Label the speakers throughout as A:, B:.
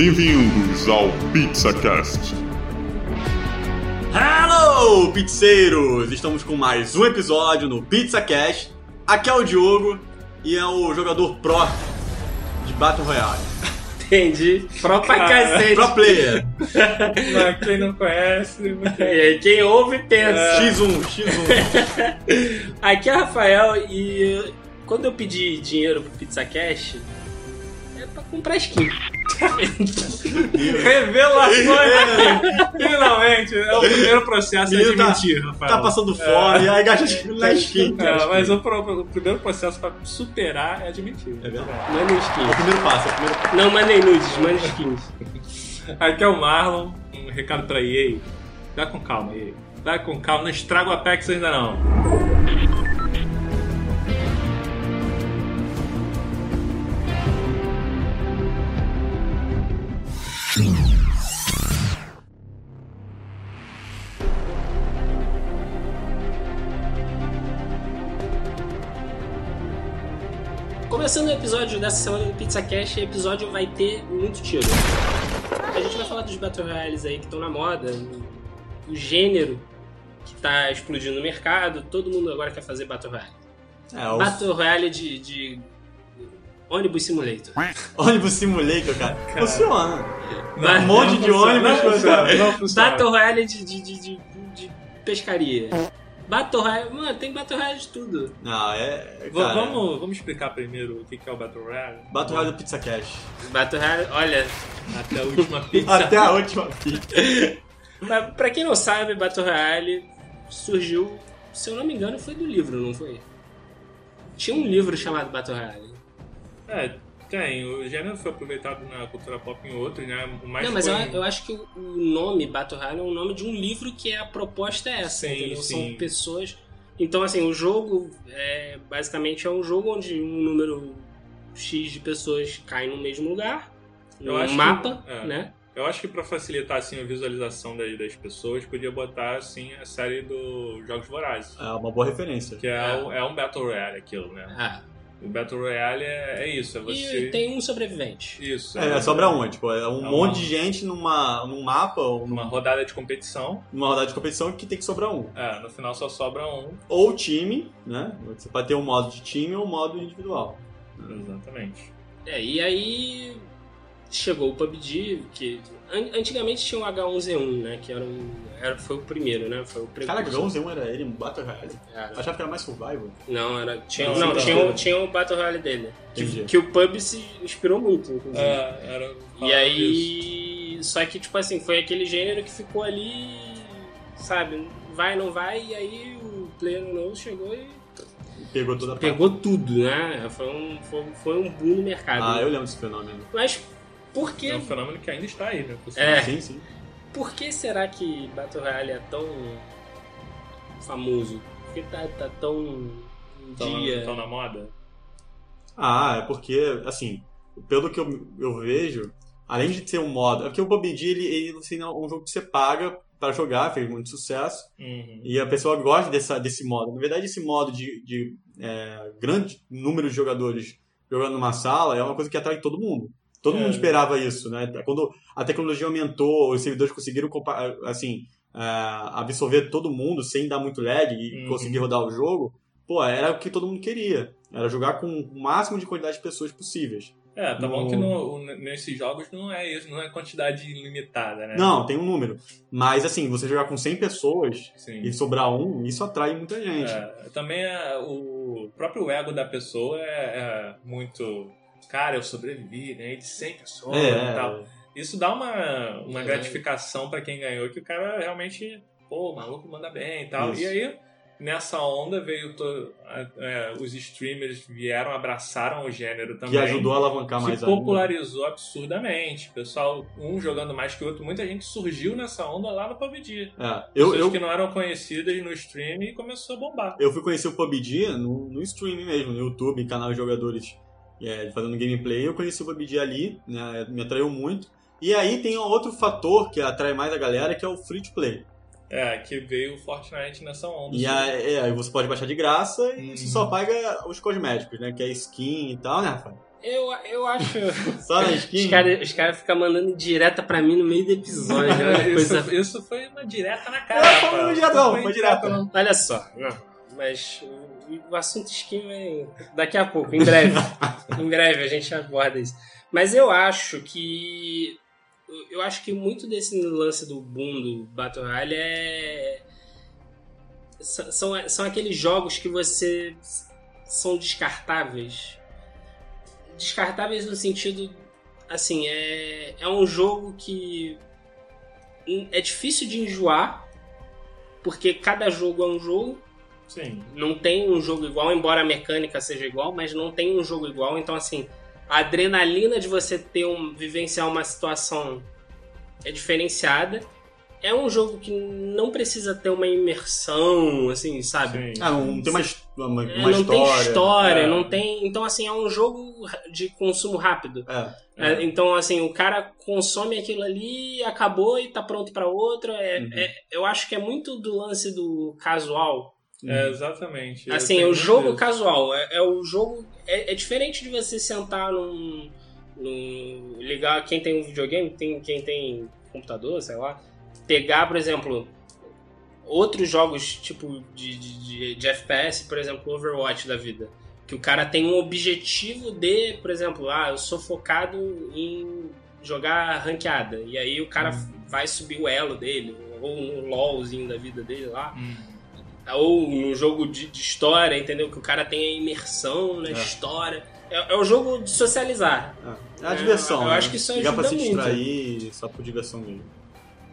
A: Bem-vindos ao PizzaCast.
B: Hello, pizzeiros! Estamos com mais um episódio no PizzaCast. Aqui é o Diogo e é o jogador pro de Battle Royale.
C: Entendi. Pro pra cacete.
B: Pro player.
C: Mas quem não conhece, e aí, quem ouve pensa.
B: X1, X1.
C: Aqui é o Rafael e quando eu pedi dinheiro pro Pizza Cash, é pra comprar skin.
D: Revelações! Finalmente! É o primeiro processo de
B: tá-
D: mentir, Rafael.
B: Tá passando fome, aí gasta na skin.
D: É, mas o, pro- o primeiro processo pra superar é de mentir.
B: É verdade. É o
C: skins.
B: primeiro passo, é o primeiro passo.
C: Não mandem nudes, mandem skins.
D: Aqui é o Marlon, um recado pra EA. Vai com calma, EA. Vai com calma, não estraga o Apex ainda não.
C: Começando o episódio dessa semana do Pizza Cash, o episódio vai ter muito tiro. A gente vai falar dos Battle Royales aí que estão na moda, o gênero que tá explodindo no mercado, todo mundo agora quer fazer Battle Royale.
B: É, o
C: Battle Royale de, de ônibus simulator.
B: ônibus simulator, cara. Funciona.
C: Ba-
B: Um monte de ônibus.
D: Não funciona, não funciona.
C: Battle Royale de, de, de, de, de pescaria. Battle Royale, mano, tem Battle Royale de tudo.
B: Não, é. Cara,
D: vamos, vamos explicar primeiro o que é o Battle Royale?
B: Battle Royale do Pizza Cash.
C: Battle Royale, olha,
D: Até a última pizza.
B: Até a última pizza.
C: pra, pra quem não sabe, Battle Royale surgiu, se eu não me engano, foi do livro, não foi? Tinha um livro chamado Battle Royale.
D: É, tem. O gênero foi aproveitado na cultura pop em outros, né? O mais
C: não, mas eu,
D: foi-
C: eu acho que o o nome Battle Royale é o nome de um livro que a proposta é essa,
D: Sim,
C: entendeu?
D: sim.
C: São pessoas. Então, assim, o jogo é basicamente é um jogo onde um número X de pessoas cai no mesmo lugar,
D: Eu
C: no
D: acho que-
C: mapa,
D: é.
C: né?
D: Eu acho que pra facilitar assim a visualização das, das pessoas, podia botar assim a série dos Jogos Vorazes.
B: É uma boa referência.
D: Que é,
C: É.
D: um- é um Battle Royale aquilo, né?
C: Ah,
D: O Battle Royale é, é isso, é você.
C: E tem um sobrevivente.
D: Isso.
B: É, sobra um, é, tipo, é um
D: É
B: monte
D: uma-
B: de gente numa, num mapa ou
D: Uma
B: numa,
D: rodada de competição,
B: numa rodada de competição que tem que sobrar um.
D: é, no final só sobra um.
B: Ou time, né? Você pode ter um modo de time ou um modo individual.
D: Exatamente.
C: É, e aí chegou o PUBG, que an- antigamente tinha o H1Z1, né? Que era um, era, foi o primeiro, né? Foi o
B: Caraca,
C: precursor.
B: o 11 era ele, um Battle Royale.
C: Era.
B: Eu achava que era mais survival.
C: Não, era. Tinha,
D: Não,
C: não, tinha, o- tinha o Battle Royale dele. Que, que o pub se inspirou muito, inclusive.
D: É, era.
C: e aí. Só que, tipo assim, foi aquele gênero que ficou ali. Sabe? Vai, não vai, e aí o player novo chegou e
B: Pegou toda a parte.
C: pegou tudo, né? Foi um, foi, foi um boom no mercado.
B: Ah, eu lembro desse fenômeno.
C: Mas por que
D: É um fenômeno que ainda está aí, né?
C: É.
B: Sim, sim.
C: Por que será que Battle Royale é tão famoso? Por que tá, tá tão
D: Estão
C: dia?
D: na moda.
B: Ah, é porque, assim, pelo que eu, eu vejo, além de ter um modo. É porque o PUBG ele, ele assim, é um jogo que você paga pra jogar, fez muito sucesso.
D: Uhum.
B: E a pessoa gosta dessa, desse modo. Na verdade, esse modo de, de é, grande número de jogadores jogando numa sala é uma coisa que atrai todo mundo. Todo
D: É.
B: mundo esperava isso, né? Quando a tecnologia aumentou, os servidores conseguiram assim é, absorver todo mundo sem dar muito lag e
D: Uhum.
B: conseguir rodar o jogo. Pô, era o que todo mundo queria. Era jogar com o máximo de quantidade de pessoas possíveis.
D: É, tá bom
B: No-
D: que no- o- nesses jogos não é isso, não é quantidade ilimitada, né?
B: Não, tem um número. Mas assim, você jogar com 100 pessoas
D: Sim.
B: e sobrar um, isso atrai muita gente.
D: É, também é, o próprio ego da pessoa é, é muito. Cara, eu sobrevivi, ganhei de 100 pessoas
B: É,
D: e tal. Isso dá uma, uma
C: É.
D: gratificação pra quem ganhou, que o cara realmente, pô, o maluco manda bem e tal.
B: Isso.
D: E aí, nessa onda, veio to- é, os streamers vieram, abraçaram o gênero também.
B: que ajudou a alavancar mais ainda.
D: popularizou absurdamente. Pessoal, um jogando mais que o outro, muita gente surgiu nessa onda lá no PUBG.
B: É, eu,
D: Pessoas
B: eu,
D: que não eram conhecidas no stream e começou a bombar.
B: eu fui conhecer o PUBG no, no stream mesmo, no YouTube, canal de jogadores é, fazendo gameplay. Eu conheci o PUBG ali, né, me atraiu muito. E aí tem um outro fator que atrai mais a galera, que é o free to play.
D: É, que veio o Fortnite nessa onda.
B: E aí, é, aí você pode baixar de graça e
D: Uhum.
B: você só paga os cosméticos, né? Que é skin e tal, né, Rafael?
C: Eu, eu acho.
B: Só na
C: Os
B: skin?
C: caras os cara ficam mandando direta pra mim no meio do episódio. né?
D: É, isso,
C: Coisa-
D: isso foi uma direta na cara.
B: foi
D: rapaz.
B: uma direta, não,
D: Foi
B: foi
D: direta,
B: direta.
D: não.
C: Olha só. Mas o, o assunto skin vai. Daqui a pouco, em breve. em breve a gente aborda isso. Mas eu acho que. Eu acho que muito desse lance do boom do Battle Royale é. São, são, são aqueles jogos que você. são descartáveis. Descartáveis no sentido. Assim, é, é um jogo que. É difícil de enjoar, porque cada jogo é um jogo
D: Sim.
C: não tem um jogo igual, embora a mecânica seja igual, mas não tem um jogo igual. Então, assim, a adrenalina de você ter um, vivenciar uma situação é diferenciada. É um jogo que não precisa ter uma imersão, assim, sabe?
D: Sim.
B: Ah, não tem uma, his- uma,
C: É,
B: uma
C: não tem
B: história.
C: história,
D: É.
C: não tem. Então, assim, é um jogo de consumo rápido.
B: É.
C: É, então, assim, o cara consome aquilo ali, acabou e tá pronto pra outro. É,
B: Uhum.
C: é- eu acho que é muito do lance do casual.
D: É, exatamente. Eu
C: Assim, o jogo casual. É, é o jogo. É, é diferente de você sentar num, num- Ligar. Quem tem um videogame, tem, quem tem computador, sei lá. Pegar, por exemplo. Outros jogos, tipo de, de, de, FPS, por exemplo, Overwatch da vida. Que o cara tem um objetivo de, por exemplo, ah, eu sou focado em jogar ranqueada. E aí o cara vai subir o elo dele, ou um LOLzinho da vida dele lá
D: Hum.
C: Ou no jogo de, de história, entendeu? Que o cara tem a imersão na
B: É.
C: história. É, é o jogo de socializar.
B: É, é a
C: É,
B: diversão.
C: eu
B: né?
C: acho que isso
B: Ligar pra se
C: ajuda muito.
B: distrair só por diversão mesmo.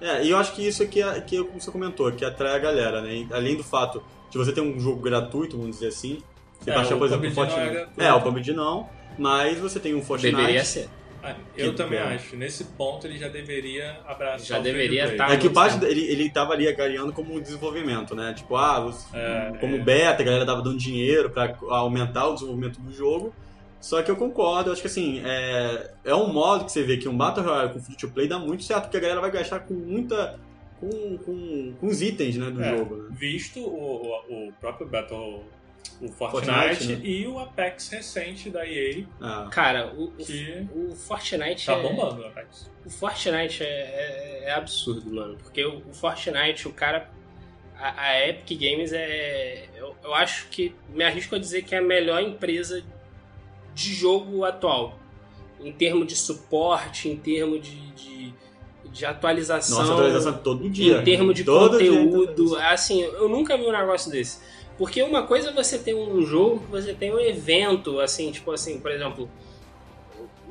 B: É, e eu acho que isso aqui é que, como você comentou, que atrai a galera, né? E Além do fato de você ter um jogo gratuito, vamos dizer assim. Você
D: É,
B: baixar, por exemplo, o
D: é
B: Fortnite. É, o PUBG não. Mas você tem um Fortnite.
C: Deveria ser.
D: Ah, eu
B: Que
D: também
B: bom.
D: acho. Nesse ponto ele já deveria abraçar
C: Já
D: o
C: deveria
D: to
C: tá-.
B: É que parte ele, ele tava ali agariando como um desenvolvimento, né? Tipo, ah, você-
D: É,
B: como
D: é.
B: beta, a galera tava dando dinheiro pra aumentar o desenvolvimento do jogo. Só que eu concordo, eu acho que assim, é, é um modo que você vê que um Battle Royale com free to play dá muito certo, porque a galera vai gastar com muita. com, com, com os itens né, do
D: É,
B: jogo. Né?
D: Visto o, o, o próprio Battle, o Fortnite,
B: Fortnite, né?
D: e o Apex recente da EA,
B: Ah,
C: Cara, o, o,
D: que
C: o Fortnite
D: tá
C: é,
D: bombando o Apex.
C: O Fortnite é, é- é absurdo, mano. Porque o, o Fortnite, o cara. A, a Epic Games é. Eu, eu acho que. Me arrisco a dizer que é a melhor empresa de jogo atual. Em termos de suporte, em termos de, de, de atualização.
B: nossa, atualização todo dia.
C: Em termos de
B: Todo dia
C: conteúdo,
B: atualização.
C: assim, eu nunca vi um negócio desse. Porque uma coisa é você ter um jogo que você tem um evento, assim, tipo assim, por exemplo,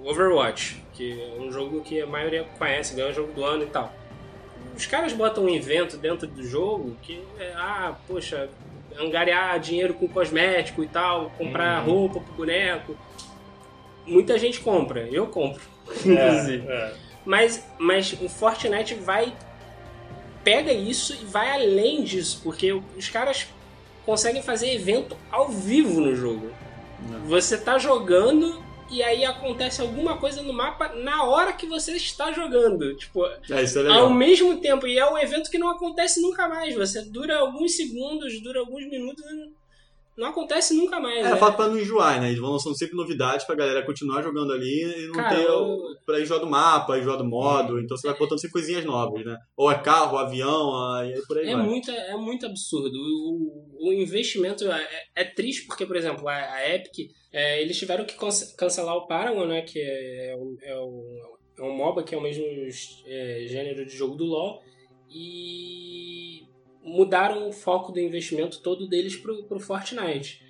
C: Overwatch, que é um jogo que a maioria conhece, ganhou o jogo do ano e tal. Os caras botam um evento dentro do jogo que é, ah, poxa, angariar dinheiro com cosmético e tal, comprar
D: Uhum.
C: roupa pro boneco. Muita gente compra, eu compro, inclusive.
D: É, é.
C: Mas, mas o Fortnite vai. pega isso e vai além disso, porque os caras conseguem fazer evento ao vivo no jogo.
B: É.
C: Você tá jogando e aí acontece alguma coisa no mapa na hora que você está jogando. Tipo,
B: É, é
C: ao mesmo tempo. E é um evento que não acontece nunca mais. Você dura alguns segundos, dura alguns minutos não acontece nunca mais.
B: É,
C: né?
B: fato pra não enjoar, né? Eles vão lançando sempre novidades pra galera continuar jogando ali e não
C: Cara,
B: ter.
C: eu-
B: Pra enjoar do mapa, enjoar do modo. Então você vai botando sempre coisinhas novas, né? Ou é carro, avião, aí por aí
C: É
B: vai.
C: muito, é muito absurdo. O, o investimento é, é triste porque, por exemplo, a, a Epic, é, eles tiveram que cance- cancelar o Paragon, né? Que é, o- é, o, é um MOBA, que é o mesmo é, gênero de jogo do LoL. E mudaram o foco do investimento todo deles pro, pro Fortnite.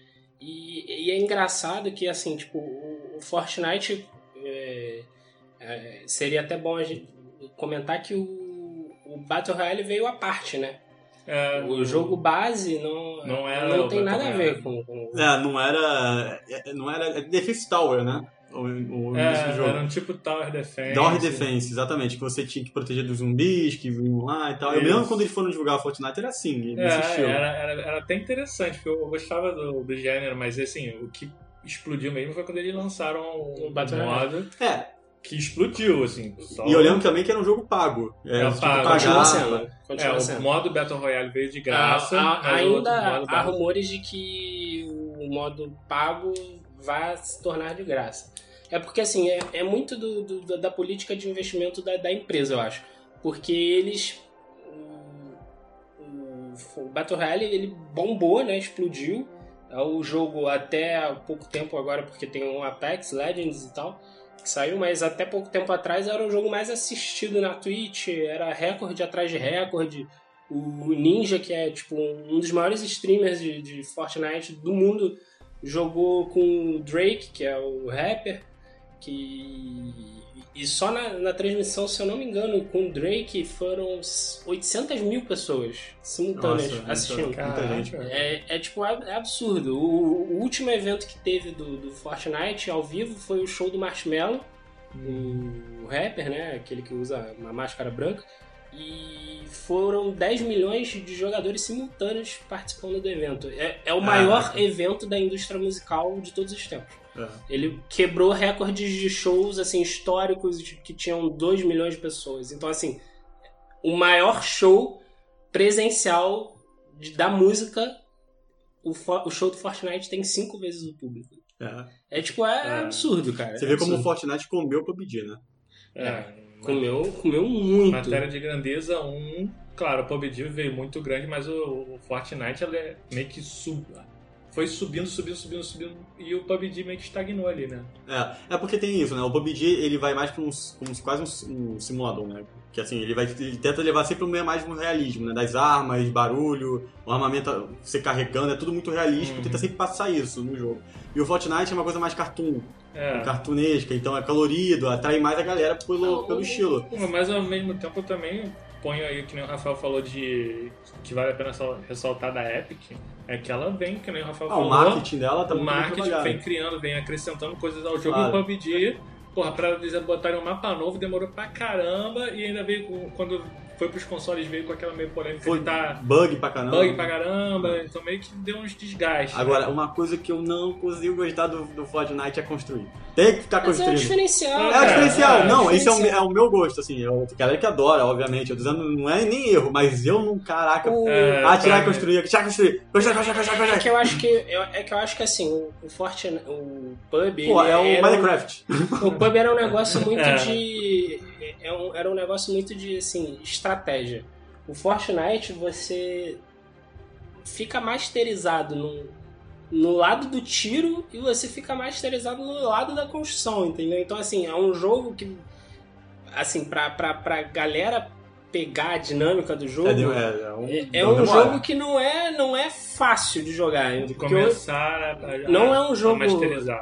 C: E, e é engraçado que, assim, tipo, o, o Fortnite... é, é, seria até bom a gente comentar que o, o Battle Royale veio à parte, né?
D: É,
C: O jogo base não,
D: Não era
C: não tem
D: Battle
C: nada a
D: Royale.
C: ver com. com-
B: É, não era. é, Não era. É Defense Tower, né? O, o
D: é,
B: início do jogo.
D: era um tipo Tower Defense.
B: Tower Defense, exatamente. Que você tinha que proteger dos zumbis que vinham lá e tal. Eu
D: Isso.
B: mesmo quando eles foram divulgar a Fortnite era assim,
D: É, era, era, era até interessante, porque eu gostava do, do gênero, mas assim, o que explodiu mesmo foi quando eles lançaram o
C: Battle
D: modo
B: É,
D: que explodiu, assim. só-
B: e eu lembro também que era um jogo pago. É, que
D: pago.
B: pagar.
C: Continua sendo.
D: É,
C: Continua
D: o modo Battle Royale veio de graça.
C: Ah, ah,
D: outro
C: ainda há rumores de que o modo pago vai se tornar de graça. É porque, assim, é, é muito do, do- da política de investimento da, da empresa, eu acho. Porque eles. O, o Battle Royale, ele bombou, né? Explodiu. É o jogo até pouco tempo agora, porque tem um Apex Legends e tal, que saiu, mas até pouco tempo atrás era o jogo mais assistido na Twitch, era recorde atrás de recorde. O Ninja, que é tipo um dos maiores streamers de, de Fortnite do mundo, jogou com o Drake, que é o rapper, que. E só na, na transmissão, se eu não me engano, com o Drake foram 800 mil pessoas simultâneas
B: Nossa,
C: assistindo.
D: Caraca.
C: É, é tipo é é absurdo. O, o último evento que teve do, do Fortnite ao vivo foi o show do Marshmello, o rapper, né? Aquele que usa uma máscara branca. E foram 10 milhões de jogadores simultâneos participando do evento. É, é o maior evento da indústria musical de todos os tempos.
B: É.
C: Ele quebrou recordes de shows assim históricos que tinham 2 milhões de pessoas. Então, assim, o maior show presencial de- da música, o, o show do Fortnite tem cinco vezes o público.
B: É.
C: É tipo, é,
D: É.
C: absurdo, cara.
B: Você vê como o
C: absurdo.
B: Fortnite comeu o PUBG, né?
D: É,
C: Comeu, comeu muito.
D: Matéria de grandeza 1, claro, o PUBG veio muito grande, mas o, o Fortnite ele é meio que sub, foi subindo, subindo, subindo, subindo, e o PUBG meio que estagnou ali, né?
B: É, é porque tem isso, né? O PUBG ele vai mais pra um, como se- quase um, um simulador, né? Que assim, ele vai ele tenta levar sempre um meio mais no realismo, né? Das armas, barulho, o armamento você carregando, é tudo muito realístico,
D: Uhum.
B: tenta sempre passar isso no jogo. E o Fortnite é uma coisa mais cartoon,
D: É.
B: cartunesca, então é colorido, atrai mais a galera pelo, pelo
C: o-
B: estilo.
D: Mas ao mesmo tempo também ponho aí, que nem o Rafael falou de. que vale a pena sal- ressaltar da Epic, é que ela vem, que nem o Rafael
B: Ah,
D: falou.
B: o marketing dela tá
D: o
B: muito bem
D: marketing vem criando, vem acrescentando coisas ao jogo
B: Claro.
D: e o PUBG, porra, pra eles botarem um mapa novo demorou pra caramba e ainda veio quando foi pros consoles veio com aquela meio polêmica
B: Foi
D: tá
B: bug pra caramba.
D: bug pra caramba, então meio que deu uns desgastes.
B: Agora,
D: né?
B: uma coisa que eu não consigo gostar do, do Fortnite é construir. Tem que ficar
C: Mas é
B: construindo.
C: diferencial.
B: É o
D: É,
B: diferencial.
D: é,
B: não, esse é o,
C: diferencial.
B: é o meu gosto, assim. Eu, galera que adora, obviamente. Eu tô dizendo, não é nem erro, mas eu não, caraca.
C: O-
D: É,
B: atirar e
D: pra-
B: construir, atirar e construir. Construir, construir, construir,
C: É que eu acho que eu- é que eu acho que assim, o, o Fortnite, o pub,
B: Pô, é o
C: era um-
B: Minecraft.
C: o pub era um negócio muito
D: É.
C: de é um- era um negócio muito de assim, estratégia. O Fortnite você fica masterizado no, no lado do tiro e você fica masterizado no lado da construção, entendeu? Então assim, é um jogo que assim, pra, pra, pra galera pegar a dinâmica do jogo,
B: É, é, é um,
C: é, é um jogo que não é, não é fácil de jogar.
D: de
C: porque eu-
D: começar a, a-
C: não é um
D: a
C: jogo.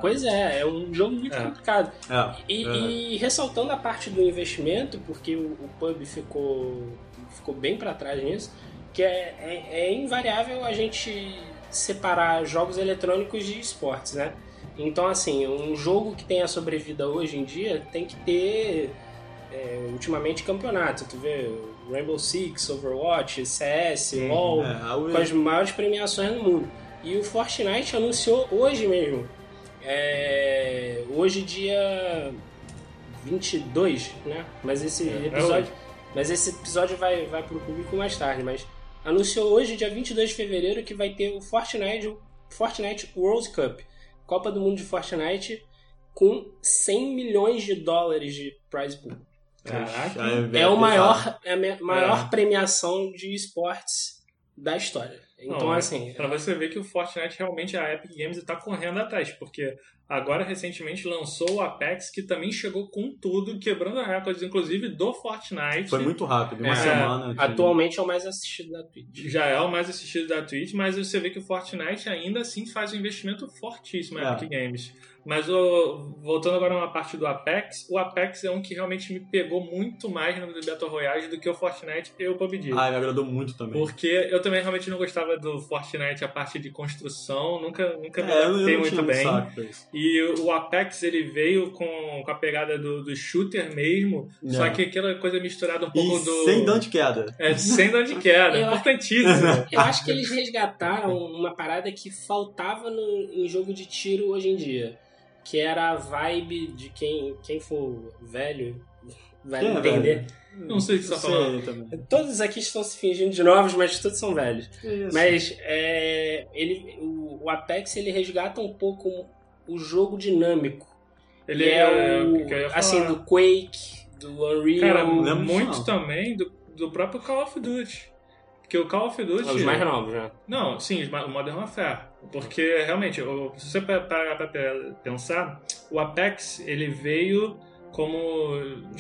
C: Pois é, é um jogo muito
D: É.
C: complicado.
B: É,
C: E,
B: é.
C: e ressaltando a parte do investimento, porque o, o pub ficou, ficou bem para trás nisso, que é, é, é invariável a gente separar jogos eletrônicos de esportes, né? Então, assim, um jogo que tenha sobrevida hoje em dia tem que ter, é, ultimamente, campeonato. Tu vê Rainbow Six, Overwatch, CS,
D: Uhum,
C: LoL,
B: É,
C: com as maiores premiações do mundo. E o Fortnite anunciou hoje mesmo. É, hoje, dia 22, né? Mas esse
D: É, é
C: episódio, mas esse episódio vai, vai pro público mais tarde. Mas anunciou hoje, dia 22 de fevereiro, que vai ter o Fortnite, Fortnite World Cup Copa do Mundo de Fortnite com 100 milhões de dólares de prize pool.
D: Caraca.
B: é,
C: É, o maior, é a maior
D: É.
C: premiação de esportes da história. Então,
D: Não, é
C: assim,
D: Pra você ver que o Fortnite realmente a Epic Games está correndo atrás, porque agora recentemente lançou o Apex, que também chegou com tudo, quebrando recordes, inclusive do Fortnite.
B: Foi muito rápido, uma
C: É,
B: semana.
C: atualmente é o mais assistido da Twitch.
D: Já é o mais assistido da Twitch, mas você vê que o Fortnite ainda assim faz um investimento fortíssimo na
B: É.
D: Epic Games. Mas o- voltando agora a uma parte do Apex, o Apex é um que realmente me pegou muito mais no Battle Royale do que o Fortnite e o PUBG.
B: Ah, me agradou muito também.
D: Porque eu também realmente não gostava do Fortnite, a parte de construção, nunca, nunca me
B: É, eu, eu
D: adaptei muito bem. E o Apex ele veio com, com a pegada do, do shooter mesmo,
B: É.
D: só que aquela coisa misturada um pouco
B: E
D: do.
B: sem dano de queda.
D: É, sem dano de queda,
C: Eu-
D: importantíssimo.
C: Eu acho que eles resgataram uma parada que faltava no, em jogo de tiro hoje em dia. Que era a vibe de quem, quem for velho vai
B: Quem é
C: entender.
D: Não sei o que você tá
B: Sei
D: falando.
B: também.
C: Todos aqui estão se fingindo de novos, mas todos são velhos.
B: Isso.
C: Mas é, ele, o, o Apex ele resgata um pouco o jogo dinâmico.
D: Ele
C: é,
D: é
C: o,
D: o que eu ia falar.
C: assim, do Quake, do Unreal.
D: Cara, muito
B: não.
D: também do, do próprio Call of Duty. Porque o Call of Duty.
C: os mais novos, né?
D: Não, sim, o Modern Warfare. Porque realmente, o- se você pa- parar pra pe- pensar, o Apex ele veio como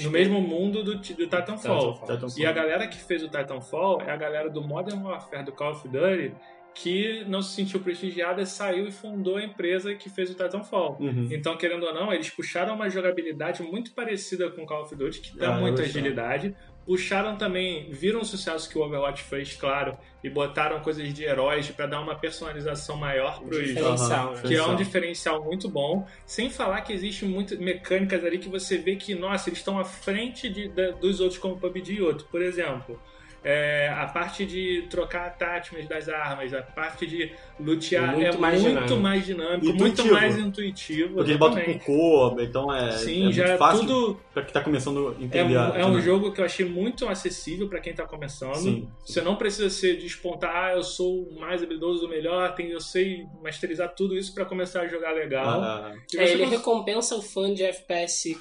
D: no mesmo mundo do, do Titanfall.
B: Titanfall.
D: E a galera que fez o Titanfall é a galera do Modern Warfare do Call of Duty que não se sentiu prestigiada, saiu e fundou a empresa que fez o Titanfall.
B: Uhum.
D: Então, querendo ou não, eles puxaram uma jogabilidade muito parecida com Call of Duty, que dá
B: Ah,
D: muita agilidade. Puxaram também, viram o sucesso que o Overwatch fez, claro, e botaram coisas de heróis pra dar uma personalização maior pros,
C: Diferencial, né?
D: que é um
B: Diferencial.
D: muito bom, sem falar que existe muitas mecânicas ali que você vê que, nossa, eles estão à frente de- da- dos outros como PUBG e outro. Por exemplo, é, a parte de trocar attachments das armas, a parte de lutear
C: Muito
D: é
C: mais
D: muito
C: dinâmico.
D: mais dinâmico, muito
B: Intuitivo.
D: mais intuitivo.
B: Porque eles botam
D: exatamente.
B: com cor, então é,
D: Sim,
B: é muito
D: já é
B: fácil
D: tudo.
B: pra quem tá começando a
D: É,
B: entender.
D: um-
B: a
D: é um jogo que eu achei muito acessível pra quem tá começando.
B: Sim.
D: Você não precisa ser despontar, ah, eu sou o mais habilidoso, o melhor, tem, eu sei masterizar tudo isso pra começar a jogar legal.
B: Ah,
D: E
C: É,
D: você
C: ele
D: cons-
C: recompensa o fã de FPS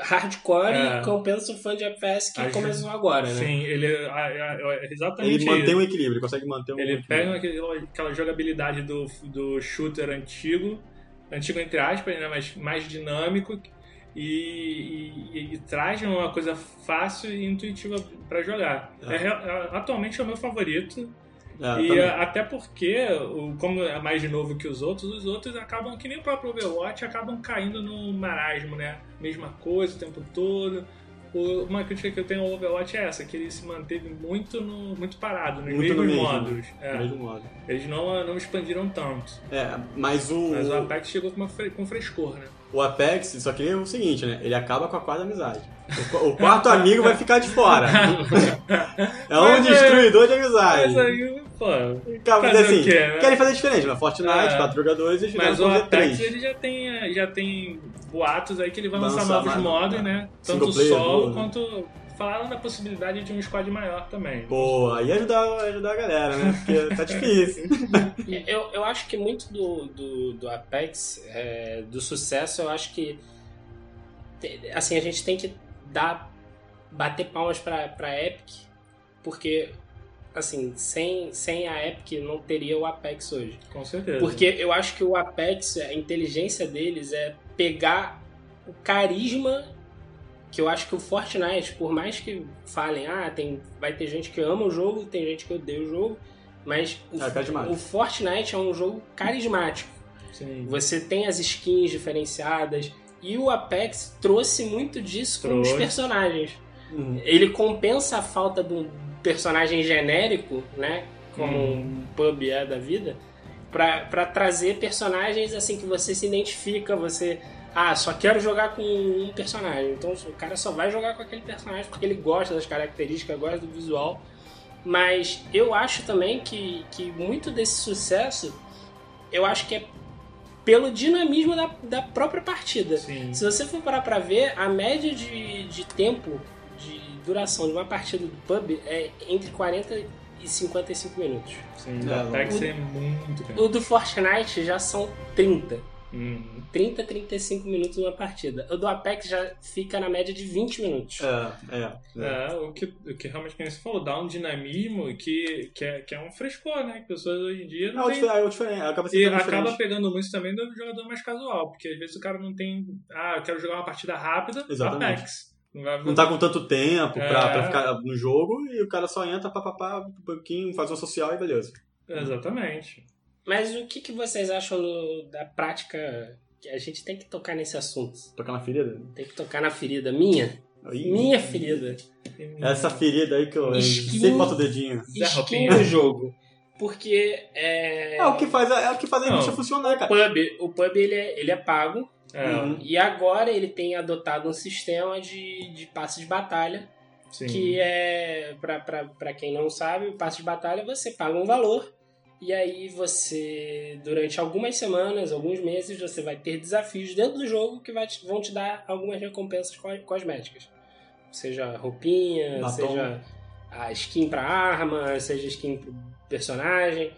C: hardcore
D: É.
C: e recompensa o fã de FPS que
D: Acho-
C: começou agora, né?
D: Sim, ele é, exatamente
B: ele mantém
D: isso.
B: um equilíbrio, ele consegue manter um
D: Ele
B: equilíbrio.
D: pega aquela jogabilidade do, do shooter antigo, antigo entre aspas, né, mas mais dinâmico, e, e- e traz uma coisa fácil e intuitiva pra jogar.
B: É.
D: É é- atualmente é o meu favorito,
B: É,
D: e
B: também.
D: até porque, como é mais novo que os outros, os outros acabam, que nem o próprio Overwatch, acabam caindo no marasmo, né? Mesma coisa o tempo todo. Uma crítica que eu tenho ao Overwatch é essa, que ele se manteve muito, no, muito parado, nos
B: Muito no
D: mesmos
B: mesmo.
D: modos. É.
B: Mesmo modo.
D: Eles não, não expandiram tanto.
B: É, mas o,
D: Mas o Apex chegou com, uma com frescor, né?
B: O Apex, só que é o seguinte, né? Ele acaba com a quarta amizade. O, qu- o quarto amigo vai ficar de fora. É um
D: Mas é-
B: destruidor de amizade.
D: Mas aí, pô.
B: Cara, mas
D: fazer
B: assim,
D: o quê, né?
B: querem fazer diferente, mas Fortnite,
D: É.
B: quatro jogadores, eles
D: Mas o Apex ele já tem, já tem boatos aí que ele vai lançar novos modos, né?
B: Single
D: Tanto solo
B: né?
D: quanto. Falaram da possibilidade de um squad maior também.
B: Pô, aí ajudar, ajudar a galera, né? Porque tá difícil.
C: Eu, eu acho que muito do, do, do Apex, é, do sucesso, eu acho que assim, a gente tem que dar bater palmas pra, pra Epic, porque assim, sem, sem a Epic não teria o Apex hoje.
D: Com certeza.
C: Porque eu acho que o Apex, a inteligência deles é pegar o carisma que eu acho que o Fortnite, por mais que falem, ah, tem, vai ter gente que ama o jogo, tem gente que odeia o jogo, mas o,
B: É, carismático.
C: o Fortnite é um jogo carismático.
D: Sim.
C: Você tem as skins diferenciadas e o Apex trouxe muito disso com os
D: Trouxe.
C: personagens.
B: Uhum.
C: Ele compensa a falta de um personagem genérico, né? Como
D: Uhum.
C: um pub é da vida, pra trazer personagens assim que você se identifica, você. Ah, só quero jogar com um personagem. Então o cara só vai jogar com aquele personagem porque ele gosta das características, gosta do visual. Mas eu acho também que, que muito desse sucesso, eu acho que é pelo dinamismo da, da própria partida.
D: Sim.
C: Se você for parar pra ver, a média de, de tempo de duração de uma partida do pub é entre 40 e 55 minutos.
D: Sim.
B: É,
D: O Apex
C: o-
D: é muito grande.
C: O do Fortnite já são 30.
D: Hum.
C: 30, 35 minutos numa partida. O do Apex já fica na média de 20 minutos.
B: É, é. é.
D: É, o que, o que realmente, como você falou, dá um dinamismo que, que, é, que é um frescor, né? Que pessoas hoje em dia
B: É
D: não
B: o
D: tem
B: difer- é o diferente, acaba
D: E acaba
B: diferente.
D: pegando muito também do jogador mais casual, porque às vezes o cara não tem. Ah, eu quero jogar uma partida rápida,
B: Exatamente.
D: Apex. Não, vai...
B: Não tá com tanto tempo pra,
D: É.
B: pra ficar no jogo e o cara só entra, papapá, um pouquinho, faz uma social e beleza.
D: Exatamente.
C: Mas o que, que vocês acham do- da prática? Que a gente tem que tocar nesse assunto.
B: Tocar na ferida.
C: Tem que tocar na ferida minha.
B: Aí,
C: Minha ferida.
B: Essa ferida aí que eu
C: Skin.
B: sempre boto o dedinho.
C: Skin do jogo. Porque é.
B: É o que faz, a- é o que faz a
D: Não.
B: indústria funcionar,
C: o
B: cara.
C: pub, o pub ele, é, ele é pago.
D: É,
B: Uhum.
C: E agora ele tem adotado um sistema de, de passe de batalha.
D: sim.
C: Que é, pra, pra, pra quem não sabe, o passe de batalha você paga um valor. E aí você, durante algumas semanas, alguns meses, você vai ter desafios dentro do jogo que te- vão te dar algumas recompensas co- cosméticas. Seja roupinha,
B: Batom.
C: seja a skin pra arma, seja skin pro personagem,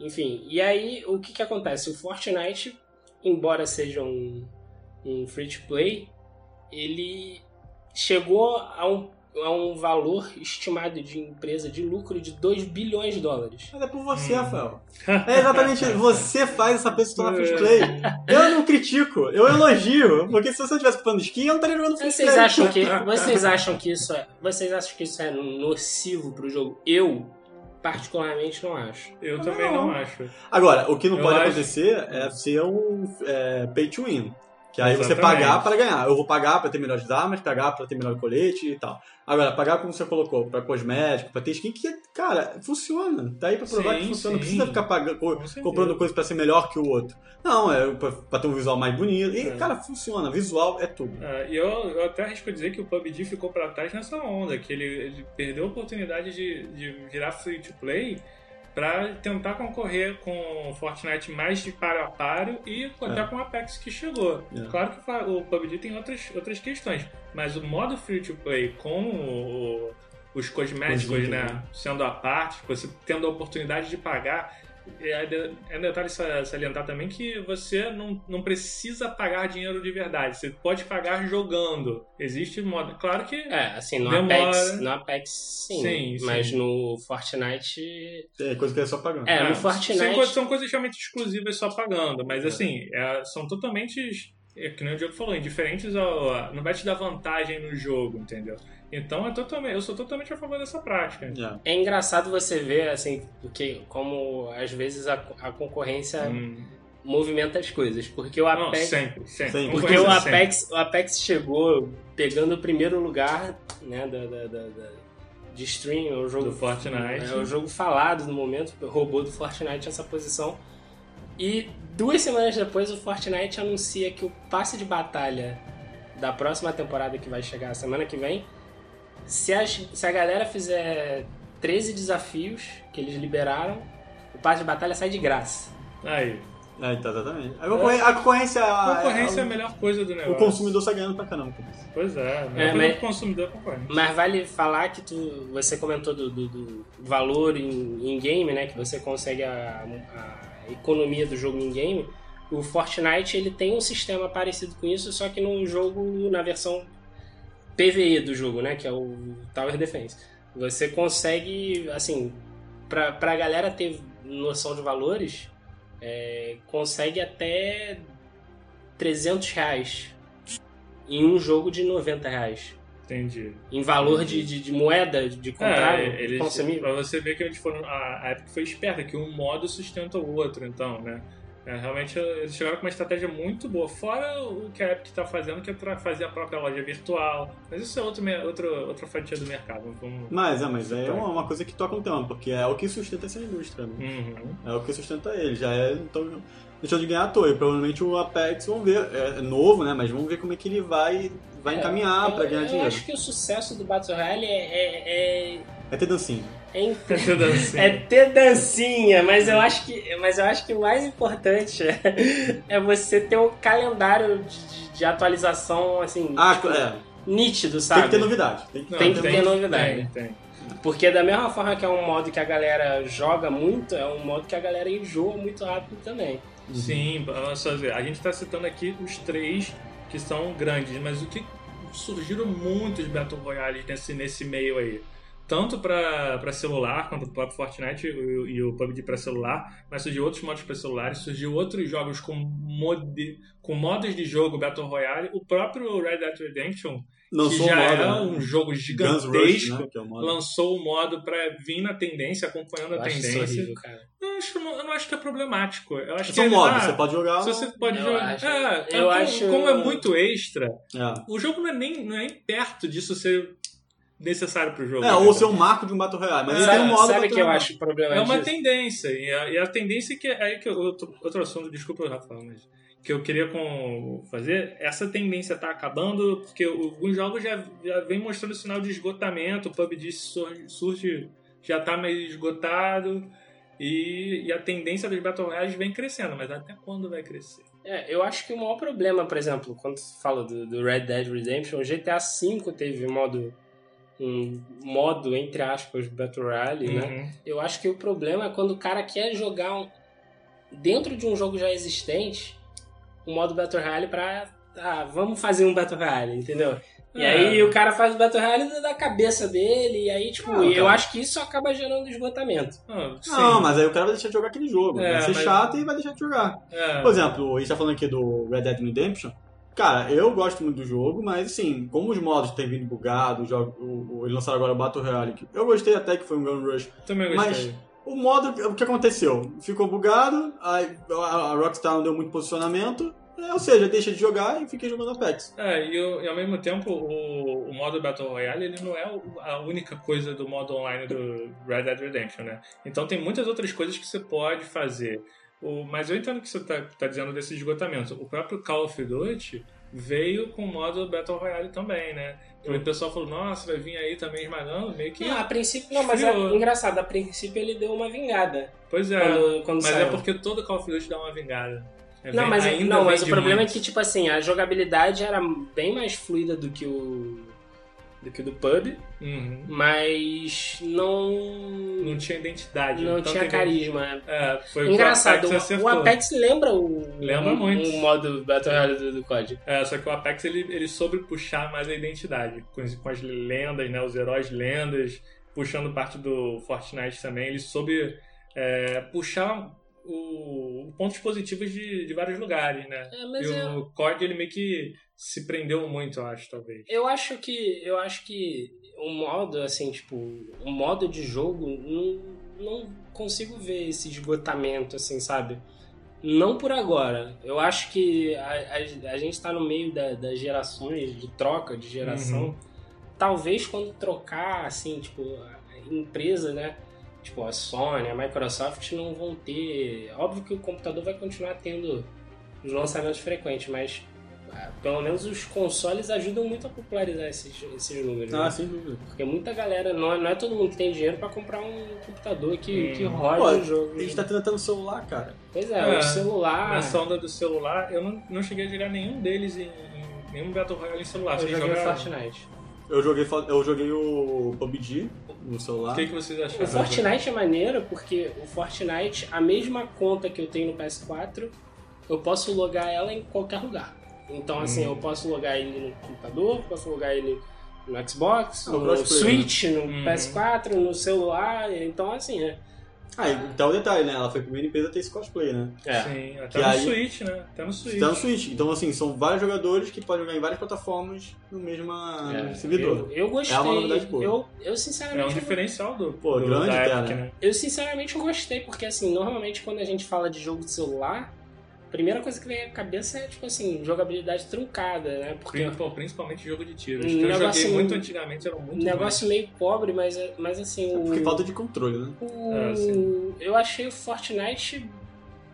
C: enfim. E aí o que que acontece? O Fortnite, embora seja um, um free to play, ele chegou a um, a um valor estimado de empresa de lucro de 2 bilhões de dólares.
B: Mas é por você,
D: Hum.
B: Rafael. É exatamente, você faz essa pessoa se tornar free to play. Eu não critico, eu elogio. Porque se você não tivesse ocupando skin, eu não estaria jogando free
C: Vocês
B: play.
C: acham que vocês acham que isso é, vocês acham que isso é nocivo pro jogo? Eu particularmente não acho.
D: Eu
B: Não.
D: também não acho.
B: Agora, o que não
D: Eu
B: pode
D: acho-
B: acontecer é ser um é, pay to win. Que aí você
D: Exatamente.
B: pagar para ganhar. Eu vou pagar para ter melhores armas, pagar para ter melhor colete e tal. Agora, pagar como você colocou, para cosmético, para ter skin, que, cara, funciona. Tá aí pra provar
D: Sim,
B: que funciona. Não precisa ficar pagando, comprando coisa para ser melhor que o outro. Não, é pra, pra ter um visual mais bonito. E,
D: É.
B: cara, funciona. Visual é tudo.
D: Ah, E eu, eu até arrisco dizer que o PUBG ficou pra trás nessa onda, que ele, ele perdeu a oportunidade de, de virar free to play pra tentar concorrer com o Fortnite mais de paro a paro e até
B: É.
D: com o Apex que chegou.
B: É.
D: Claro que o PUBG tem outras, outras questões, mas o modo free to play com o- os cosméticos, né,
B: né?
D: sendo a parte, você tendo a oportunidade de pagar, é, é um detalhe sa- salientar também que você não, não precisa pagar dinheiro de verdade. Você pode pagar jogando. Existe modo. Claro que.
C: É, assim, no
D: Demora.
C: Apex, no Apex sim,
D: Sim, sim.
C: mas no Fortnite
B: É coisa que é só pagando.
C: É, no
D: É,
C: Fortnite-
D: São, coisas- são coisas realmente exclusivas só pagando. Mas
B: É.
D: assim, é, são totalmente. É, que nem o Diogo falou, indiferentes ao. Não vai te dar vantagem no jogo, entendeu? Então é totalmente, eu sou totalmente a favor dessa prática.
B: É.
C: é engraçado você ver assim, porque como às vezes a, a concorrência
D: Hum.
C: movimenta as coisas, porque o
D: Não,
C: Apex
D: sempre, sempre.
B: Sempre.
C: Porque o
D: sempre.
C: Apex, o Apex chegou pegando o primeiro lugar né, da, da- da- da- de stream, é o jogo,
D: Do Fortnite.
C: É o jogo falado no momento, roubou do Fortnite essa posição. E duas semanas depois o Fortnite anuncia que o passe de batalha da próxima temporada que vai chegar semana que vem, se, as- se a galera fizer 13 desafios que eles liberaram, o passe de batalha sai de graça.
D: Aí.
B: É, então, exatamente. A concorrência, a concorrência,
D: A concorrência é a
B: o-
D: melhor coisa do negócio.
B: O consumidor sai ganhando pra caramba com isso.
D: Pois é, a
C: É, mas-
D: do consumidor é concorrência.
C: Mas vale falar que tu, você comentou do, do- do valor em, em game, né? Que você consegue a, a economia do jogo em game. O Fortnite ele tem um sistema parecido com isso, só que no jogo na versão PVE do jogo, né? Que é o Tower Defense. Você consegue, assim, pra, pra galera ter noção de valores, é, consegue até 300 reais em um jogo de 90 reais
D: Entendi.
C: em valor de, de, de moeda de comprar,
D: É, eles,
C: consumir.
D: pra você ver que eles foram. A, a Epic foi esperta, que um modo sustenta o outro, então, né? É, realmente eles chegaram com uma estratégia muito boa. Fora o que a Epic está fazendo, que é fazer a própria loja virtual. Mas isso é outro, outro, outra fatia do mercado. Vamos...
B: Mas é, mas é uma, uma coisa que toca no tema, porque é o que sustenta essa indústria, né?
D: Uhum.
B: É o que sustenta ele. Já é, então, deixou de ganhar à toa. E provavelmente o Apex, vamos ver, é novo, né? Mas vamos ver como é que ele vai, vai encaminhar
C: eu,
B: pra ganhar
C: eu
B: dinheiro.
C: acho que o sucesso do Battle Royale é, é, é,
B: É ter dancinha.
C: É, é ter dancinha, mas eu acho que, mas eu acho que o mais importante é, é você ter um calendário de, de- de atualização assim
B: Ah,
C: tipo,
B: é.
C: nítido,
B: Tem
C: sabe?
B: que ter novidade. Tem que,
D: Não,
C: tem que ter novidade.
D: Tem, tem.
C: Porque da mesma forma que é um modo que a galera joga muito, é um modo que a galera enjoa muito rápido também.
D: Sim, a gente está citando aqui os três que são grandes, mas o que surgiram muitos Battle Royales nesse, nesse meio aí. Tanto para celular, quanto o próprio Fortnite e, o- e o PUBG para celular, mas surgiu outros modos para celulares, surgiu outros jogos com, modi, com modos de jogo Battle Royale. O próprio Red Dead Redemption,
B: Lançou
D: que já
B: modo,
D: é
B: né?
D: um jogo gigantesco,
B: Rush, né? Que é o modo.
D: lançou o modo para vir na tendência, acompanhando
C: Eu
D: a tendência.
C: horrível, cara.
D: Eu, acho, eu não acho que é problemático. Eu acho que
B: São
D: ele-
B: modos,
D: ah,
B: você pode jogar.
D: se você pode
C: Eu
D: jogar.
C: acho-
D: é, é
C: eu
D: como,
C: acho-
D: como é muito extra,
B: É.
D: o jogo não é nem, não é nem perto disso ser necessário pro jogo.
B: É, ou ser um marco de um Battle Royale. Mas
C: sabe
B: tem um modo
C: sabe que eu
B: Royale.
C: acho o problema
D: É uma
C: disso?
D: tendência. E a, e a tendência que é aí que eu- outro, outro assunto, desculpa, Rafael, mas que eu queria com, fazer, essa tendência tá acabando porque alguns jogos já, já vem mostrando sinal de esgotamento, o PUBG surge, surge já tá meio esgotado e, e a tendência dos Battle Royales vem crescendo, mas até quando vai crescer?
C: É, eu acho que o maior problema, por exemplo, quando se fala do, do Red Dead Redemption, o GTA V teve modo um modo entre aspas Battle Royale, né?
D: Uhum.
C: Eu acho que o problema é quando o cara quer jogar um- dentro de um jogo já existente um modo Battle Royale pra ah, vamos fazer um Battle Royale, entendeu? E
D: É.
C: aí o cara faz o Battle Royale da cabeça dele, e aí, tipo,
B: Não,
C: eu
B: cara.
C: acho que isso acaba gerando esgotamento.
D: Ah.
B: Não, mas aí o cara vai deixar de jogar aquele jogo.
D: É,
B: vai ser
D: mas-
B: chato e vai deixar de jogar.
D: É.
B: Por exemplo, a gente tá falando aqui do Red Dead Redemption. Cara, eu gosto muito do jogo, mas assim, como os modos têm vindo bugados, o jogo- o- o- eles lançaram agora o Battle Royale, que eu gostei até que foi um Gun Rush.
D: Também
B: Mas
D: gostei.
B: o modo, o que aconteceu? Ficou bugado, a, a Rockstar não deu muito posicionamento, é, ou seja, deixa de jogar e fiquei jogando Apex.
D: É, e, e ao mesmo tempo, o, o modo Battle Royale ele não é a única coisa do modo online do Red Dead Redemption, né? Então tem muitas outras coisas que você pode fazer. O, mas eu entendo o que você tá, tá dizendo desse esgotamento. O próprio Call of Duty veio com o modo Battle Royale também, né? E o pessoal falou, nossa, vai vir aí também esmagando, meio que...
C: Não, a princípio, não, mas é engraçado, a princípio ele deu uma vingada
D: Pois é,
C: quando, quando
D: mas
C: saiu.
D: é porque todo Call of Duty dá uma vingada. É,
C: Não,
D: vem-
C: mas,
D: ainda
C: não, mas o problema
D: muito.
C: é que, tipo assim, a jogabilidade era bem mais fluida do que o. do que o do pub,
D: Uhum.
C: mas não.
D: Não tinha identidade.
C: não tinha carisma.
D: É, foi o que o
C: Engraçado,
D: Apex
C: o, o Apex lembra o.
D: Lembra
C: um,
D: muito.
C: um modo Battle Royale do, do COD.
D: É, só que o Apex ele, ele soube puxar mais a identidade, com, as- com as lendas, né? Os heróis lendas, puxando parte do Fortnite também. Ele soube é, puxar o, pontos positivos de, de vários lugares, né?
C: É, mas
D: e
C: eu,
D: o COD ele meio que se prendeu muito, eu acho, talvez.
C: eu acho que. Eu acho que o modo, assim, tipo, o modo de jogo, não, não consigo ver esse esgotamento, assim, sabe? Não por agora. Eu acho que a, a, a gente tá no meio da- das gerações, de troca de geração.
D: Uhum.
C: Talvez quando trocar, assim, tipo, a empresa, né? Tipo, a Sony, a Microsoft não vão ter. Óbvio que o computador vai continuar tendo os lançamentos frequentes, mas ah, pelo menos os consoles ajudam muito a popularizar esses, esses números.
B: Ah,
C: né?
B: sem dúvida.
C: Porque muita galera, não, é- não é todo mundo que tem dinheiro pra comprar um computador que,
D: Hum.
C: que rode
B: Pô,
C: o jogo.
B: A gente tá tentando celular, cara.
C: Pois é,
D: É,
C: o celular.
D: Nessa onda do celular, eu não, não cheguei a jogar nenhum deles em, em nenhum Battle Royale em celular.
C: Eu joguei
D: jogaram?
C: Fortnite.
B: Eu joguei, eu joguei o PUBG no celular.
D: O que, que vocês acharam?
C: O Fortnite é maneiro porque o Fortnite, a mesma conta que eu tenho no PS4, eu posso logar ela em qualquer lugar. Então, assim,
D: Hum.
C: eu posso logar ele no computador, posso logar ele no Xbox,
B: É o
C: no
B: crossplay,
C: Switch, no
D: Uhum.
C: PS4, no celular. Então, assim, é.
B: Ah, e tá o detalhe, né? Ela foi a primeira empresa a ter esse cosplay, né?
C: é.
D: Sim, até
B: Que
D: no
B: aí-
D: Switch, né? Até no Switch.
B: Tá no Switch. Então, assim, são vários jogadores que podem jogar em várias plataformas no mesmo
C: É,
B: servidor.
C: Eu, eu gostei.
B: É uma novidade boa.
C: eu, eu
D: É um
C: sinceramente.
D: diferencial do,
B: Pô,
D: do
B: grande
D: da Epic,
B: né?
C: eu sinceramente eu gostei, porque assim, normalmente quando a gente fala de jogo de celular, primeira coisa que vem à cabeça é, tipo assim, jogabilidade truncada, né? Porque
D: Prin- Principalmente jogo de tiros.
C: Um
D: que eu joguei
C: negócio-
D: muito antigamente, eram muito
C: um negócio meio pobre, mas, mas assim, o,
B: Porque falta de controle, né?
C: o-
D: É, sim.
C: eu achei o Fortnite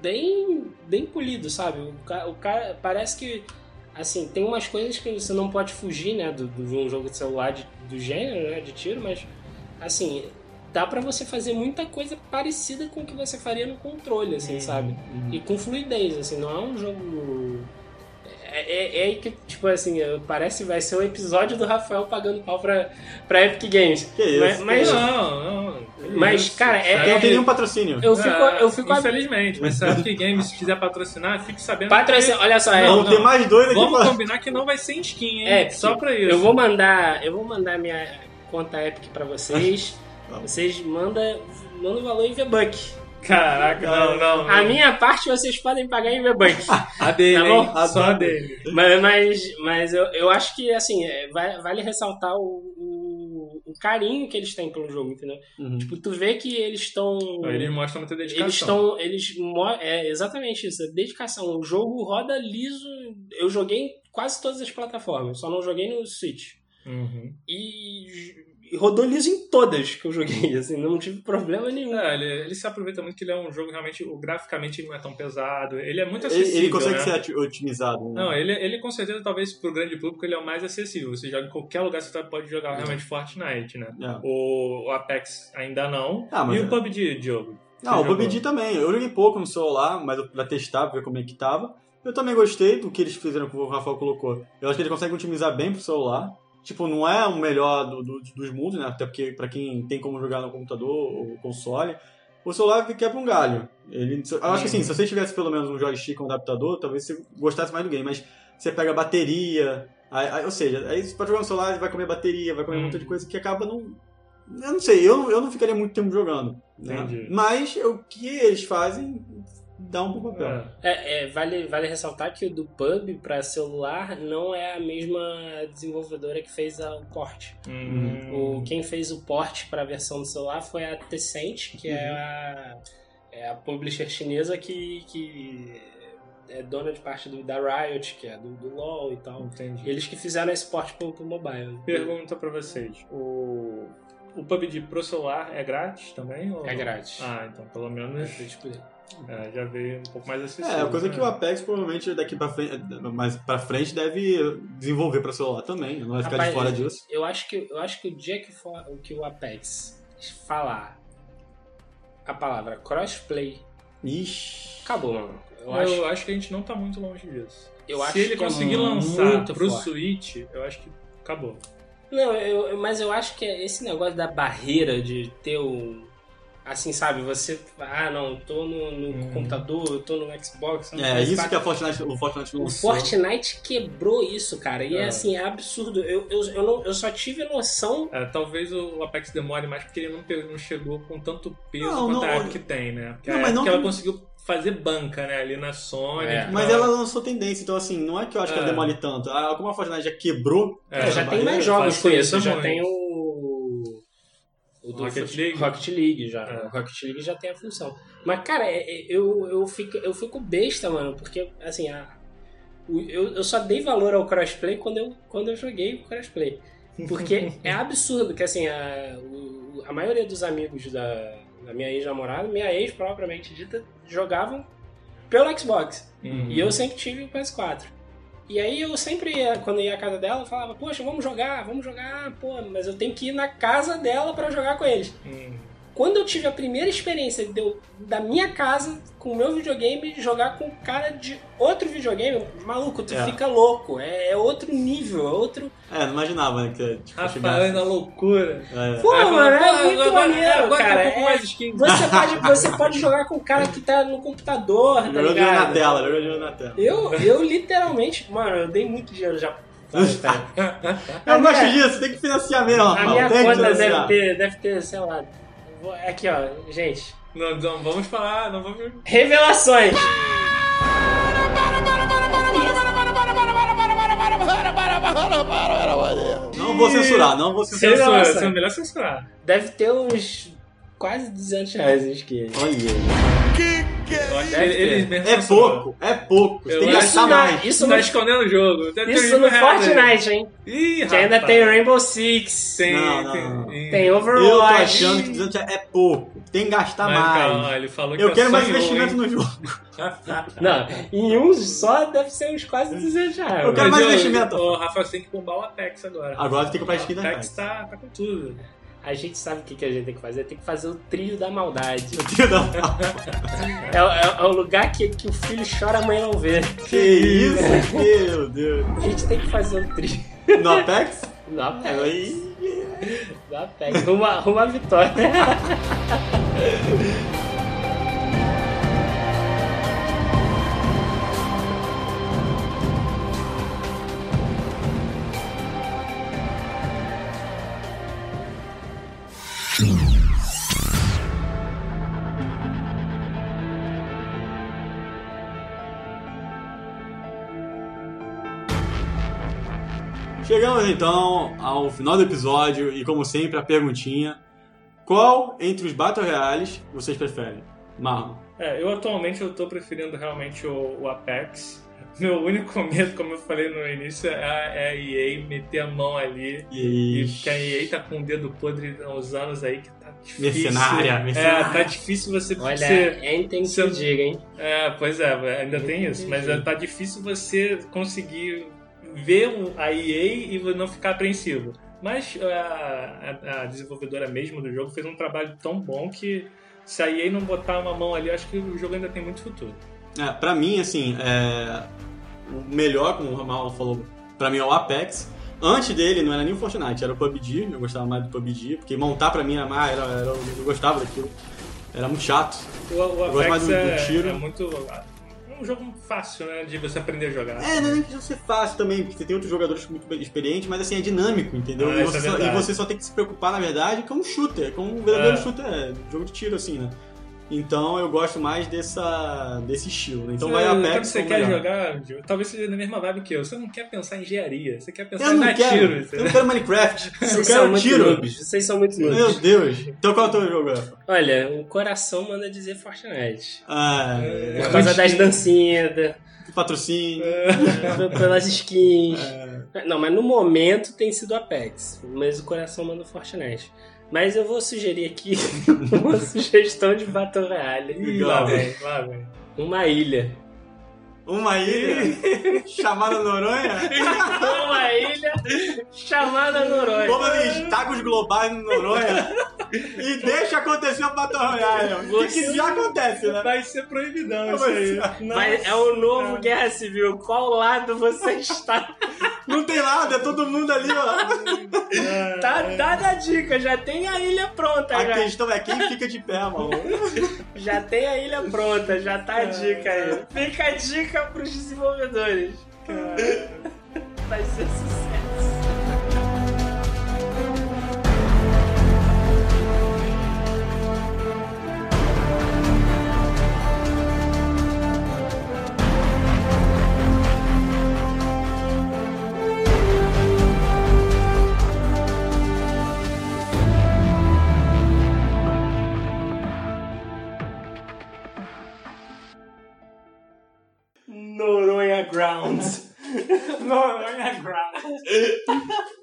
C: bem, bem polido, sabe? O, o cara parece que assim, tem umas coisas que você não pode fugir, né, de um jogo de celular de- do gênero, né, de tiro, mas assim, dá pra você fazer muita coisa parecida com o que você faria no controle, assim,
D: Uhum,
C: sabe? E com fluidez, assim, não é um jogo. É, é, é aí que, tipo assim, parece que vai ser o episódio do Rafael pagando pau pra, pra Epic Games.
B: Que isso?
C: Mas, mas,
D: Não, não.
C: Mas,
D: isso.
C: cara, é-
B: Eu não tenho nenhum patrocínio.
C: eu fico.
D: É,
C: eu fico
D: Infelizmente, mas se a Epic Games quiser patrocinar, fique sabendo
C: Patrocínio, olha só, é,
D: Não,
B: Vamos ter mais dois aqui
D: Vamos
B: pra...
D: combinar que não vai ser em skin, hein?
C: É,
D: Só pra isso.
C: eu vou mandar. Eu vou mandar minha conta Epic pra vocês. Vocês mandam manda o valor em V-Buck.
D: Caraca, não, não. não.
C: A minha parte vocês podem pagar em V-Buck.
D: A dele,
C: Tá bom?
D: Só a dele.
C: mas mas, mas eu, eu acho que, assim, é, vai- vale ressaltar o, o, o carinho que eles têm pelo jogo, entendeu?
B: Uhum.
C: Tipo, tu vê que eles estão.
D: Ele mostra muita dedicação.
C: Eles estão. Eles É exatamente isso, é dedicação. O jogo roda liso. Eu joguei em quase todas as plataformas, só não joguei no Switch.
D: Uhum.
C: E, e rodou liso em todas que eu joguei, assim, não tive problema nenhum.
D: É, ele, ele se aproveita muito que ele é um jogo realmente, o, graficamente ele não é tão pesado, ele é muito
B: Ele,
D: acessível,
B: ele consegue
D: né?
B: ser otimizado. Né?
D: Não, ele, ele com certeza, talvez pro grande público, ele é o mais acessível. Você joga em qualquer lugar, você pode jogar realmente Fortnite, né?
B: É.
D: O, o Apex ainda não.
B: Ah, mas
D: e
B: é.
D: o PUBG, Diogo?
B: Não,
D: Você
B: o? PUBG também. Eu joguei pouco no celular, mas eu- pra testar, pra ver como é que tava. Eu também gostei do que eles fizeram, como o Rafael colocou. Eu acho que eles conseguem otimizar bem pro celular. Tipo, não é o melhor do- do- dos mundos, né? Até porque pra quem tem como jogar no computador ou console, o celular quebra um galho. Ele, eu acho que assim, se você tivesse pelo menos um joystick um adaptador, talvez você gostasse mais do game. Mas você pega a bateria. Aí, aí- ou seja, aí você pode jogar no celular, vai comer bateria, vai comer
D: Hum.
B: um monte de coisa que acaba não. Eu não sei, eu, eu não ficaria muito tempo jogando. né?
D: Entendi.
B: Mas o que eles fazem dá um bom papel.
D: É.
C: É, é, vale, vale ressaltar que o do pub pra celular não é a mesma desenvolvedora que fez a- o porte.
D: Hum.
C: O, quem fez o porte para a versão do celular foi a Tencent, que é,
B: Uhum.
C: a, é a publisher chinesa que, que é dona de parte do, da Riot, que é do, do LoL e tal.
D: Entendi.
C: Eles que fizeram esse porte pro, pro mobile.
D: Pergunta pra vocês. O, o PUBG pro celular é grátis também? ou
C: É
D: não?
C: grátis.
D: Ah, então pelo
C: É
D: menos
C: to play.
D: É, já veio um pouco mais acessível.
B: É, a coisa
D: né?
B: que o Apex provavelmente daqui pra frente, mais pra frente deve desenvolver pra celular também, não vai ficar
C: Rapaz,
B: de fora disso.
C: Eu acho que, eu acho que o dia que, for, que o Apex falar a palavra crossplay,
B: Ixi.
C: acabou, mano. Eu,
D: Eu,
C: acho,
D: acho... que a gente não tá muito longe disso.
C: eu
D: Se
C: acho
D: ele
C: que é
D: conseguir lançar pro
C: forte.
D: Switch, eu acho que acabou.
C: Não, eu, mas eu acho que esse negócio da barreira de ter o. Assim, sabe? Você. Ah, não, eu tô no, no
D: Hum.
C: computador, eu tô no Xbox.
B: É, isso
C: parte-
B: que a Fortnite, o Fortnite
C: O
B: lançou.
C: Fortnite quebrou isso, cara. E é,
D: É.
C: assim, é absurdo. Eu, eu, eu, não, eu só tive noção.
D: É, talvez o Apex demore mais porque ele não, não chegou com tanto peso
B: Não,
D: quanto a
B: não,
D: Epic tem, né? Porque
B: Não,
D: a
B: mas
D: Epic
B: não
D: ela
B: que-
D: conseguiu fazer banca, né? Ali na Sony.
C: É.
B: Mas ela lançou tendência, então assim, não é que eu acho que ela
D: É.
B: demore tanto. Ah, Como a Fortnite já quebrou,
D: É,
C: É, já tem mais jogos com isso. Já
D: muito.
C: tem o. O do
D: Rocket League.
C: Rocket League já.
D: É.
C: O Rocket League já tem a função. Mas, cara, é- é- eu, eu, fico, eu fico besta, mano, porque, assim, a, eu, eu só dei valor ao crossplay quando eu, quando eu joguei o crossplay. Porque é absurdo que, assim, a, o- a maioria dos amigos da, da minha ex-namorada, minha ex propriamente dita, jogavam pelo Xbox.
D: Uhum.
C: E eu sempre tive o PS4. E aí eu sempre, ia, quando ia à casa dela, falava, poxa, vamos jogar, vamos jogar, pô, mas eu tenho que ir na casa dela pra jogar com eles.
D: Hum.
C: Quando eu tive a primeira experiência de eu, da minha casa, com o meu videogame, jogar com o cara de outro videogame, maluco, tu
B: É.
C: fica louco. É, é outro nível, é outro.
B: É, não imaginava, né? Que, tipo,
D: Rafael
B: chegasse-
D: na loucura.
B: É.
C: Pô, mano,
D: "Pô,
C: é muito
D: agora-
C: maneiro,
D: agora
C: cara.
D: um
C: é-
D: mais skin.
C: Você pode, você pode jogar com o cara que tá no computador, tá
B: Jogando dinheiro na
C: ligado?
B: tela, jogando dinheiro na tela.
C: Eu, eu literalmente, mano, eu dei muito dinheiro já.
B: Eu gosto disso, tem que financiar mesmo,
C: A
B: Rafael.
C: minha
B: tem
C: conta deve ter, deve ter, sei lá. Aqui, ó, gente.
D: Não, não vamos falar, não vamos.
C: Revelações!
B: Não vou censurar, não vou censurar.
D: Censura, é melhor censurar.
C: Deve ter uns quase 200 reais em skin.
B: Olha,
D: acho que
C: ter.
D: mesmos
B: é pouco, é pouco. Você
D: Eu
B: tem que gastar
C: Isso não-
B: mais.
C: Isso
D: Tá
C: no,
D: escondendo o jogo. Ter
C: isso no. Fortnite, hein?
D: Ih,
C: Que ainda tem Rainbow Six,
D: Tem,
B: Não, não,
D: tem,
C: tem
B: Eu tô
C: Overwatch.
B: achando que 200 é pouco. Tem que gastar
D: Mas,
B: mais.
D: calma, ele falou que
B: Eu
D: é
B: quero mais investimento
D: hein?
B: no jogo.
C: Não, em um só deve ser uns quase 200 reais.
B: Eu quero
D: Mas
B: mais
D: eu-
B: investimento.
D: O Rafa você tem que bombar o Apex agora.
B: Agora tem que comprar skin da
D: Apex
B: Apex.
D: tá, tá com tudo.
C: A gente sabe o que, que a gente tem que fazer. Tem que fazer o trio da maldade.
B: Não.
C: É, é- é o lugar que, que o filho chora, a mãe não vê.
B: Que isso, meu Deus.
C: A gente tem que fazer o trio.
B: No Apex?
C: No Apex.
B: Aí.
C: No Apex. Rumo, rumo à vitória.
B: Chegamos então ao final do episódio e, como sempre, a perguntinha: Qual entre os Battle Royales vocês preferem? Marlon.
D: É, eu atualmente eu tô preferindo realmente o, o Apex. Meu único medo, como eu falei no início, é a, é a EA meter a mão ali. E
B: E.
D: porque a EA tá com o dedo podre há uns anos aí que tá difícil.
B: Mercenária, mercenária.
D: É, tá difícil você
C: Olha,
D: ser.
C: Enten que
D: se-
C: eu diga, hein?
D: É, pois é, ainda tem isso. Mas é, tá difícil você conseguir ver o- a EA e não ficar apreensivo. Mas a, a- a desenvolvedora mesmo do jogo fez um trabalho tão bom que se a EA não botar uma mão ali, acho que o jogo ainda tem muito futuro.
B: É, pra mim, assim, é... o melhor, como o Marlon falou, pra mim é o Apex. Antes dele não era nem o Fortnite, era o PUBG. Eu gostava mais do PUBG, porque montar pra mim era mais. Era, era- eu gostava daquilo. Era muito chato.
D: O, o
B: gosto mais
D: Apex
B: do- do
D: é,
B: tiro.
D: é muito. Um jogo fácil, né? De você aprender a jogar.
B: É, não é nem que ser fácil também, porque você tem outros jogadores muito experientes, mas assim, é dinâmico, entendeu?
D: Ah,
B: e,
D: isso
B: você
D: é
B: só, e você só tem que se preocupar, na verdade, com um shooter, com um verdadeiro
D: É.
B: shooter, é, jogo de tiro, assim, né? Então eu gosto mais dessa, desse estilo. Então vai a
D: Quando
B: Apex
D: você quer
B: melhor.
D: jogar, Gil, talvez seja na mesma vibe que eu. Você não quer pensar em engenharia, você quer pensar em
B: quero,
D: tiro.
B: eu não quero Minecraft, eu quero tiro.
C: noobs. Vocês são muito
B: Meu
C: noobs.
B: Deus. Então qual é o teu jogo, Rafa?
C: Olha, o coração manda dizer Fortnite.
B: Ah,
D: É.
C: Por causa das dancinhas, da-
B: patrocínio.
C: pelas skins.
B: É.
C: Não, mas no momento tem sido Apex. Mas o coração manda Fortnite. Mas eu vou sugerir aqui uma sugestão de Battle Royale.
D: Ih, lá vem, lá vem.
C: Uma ilha.
B: Uma ilha chamada Noronha?
C: Uma ilha chamada Noronha.
B: Vamos ali, tagos globais no Noronha e deixa acontecer o Battle Royale. O que, que já acontece, né?
D: Vai ser proibidão isso aí.
C: Mas é o novo Guerra Civil. Qual lado você está?
B: Não tem nada, é todo mundo ali, ó.
C: Tá dada a dica, já tem a ilha pronta,
B: A
C: já.
B: questão é quem fica de pé, mano.
C: Já tem a ilha pronta, já tá a dica aí. Fica a dica pros desenvolvedores. Vai ser sucesso. Noronha Grounds.
D: Noronha Ground.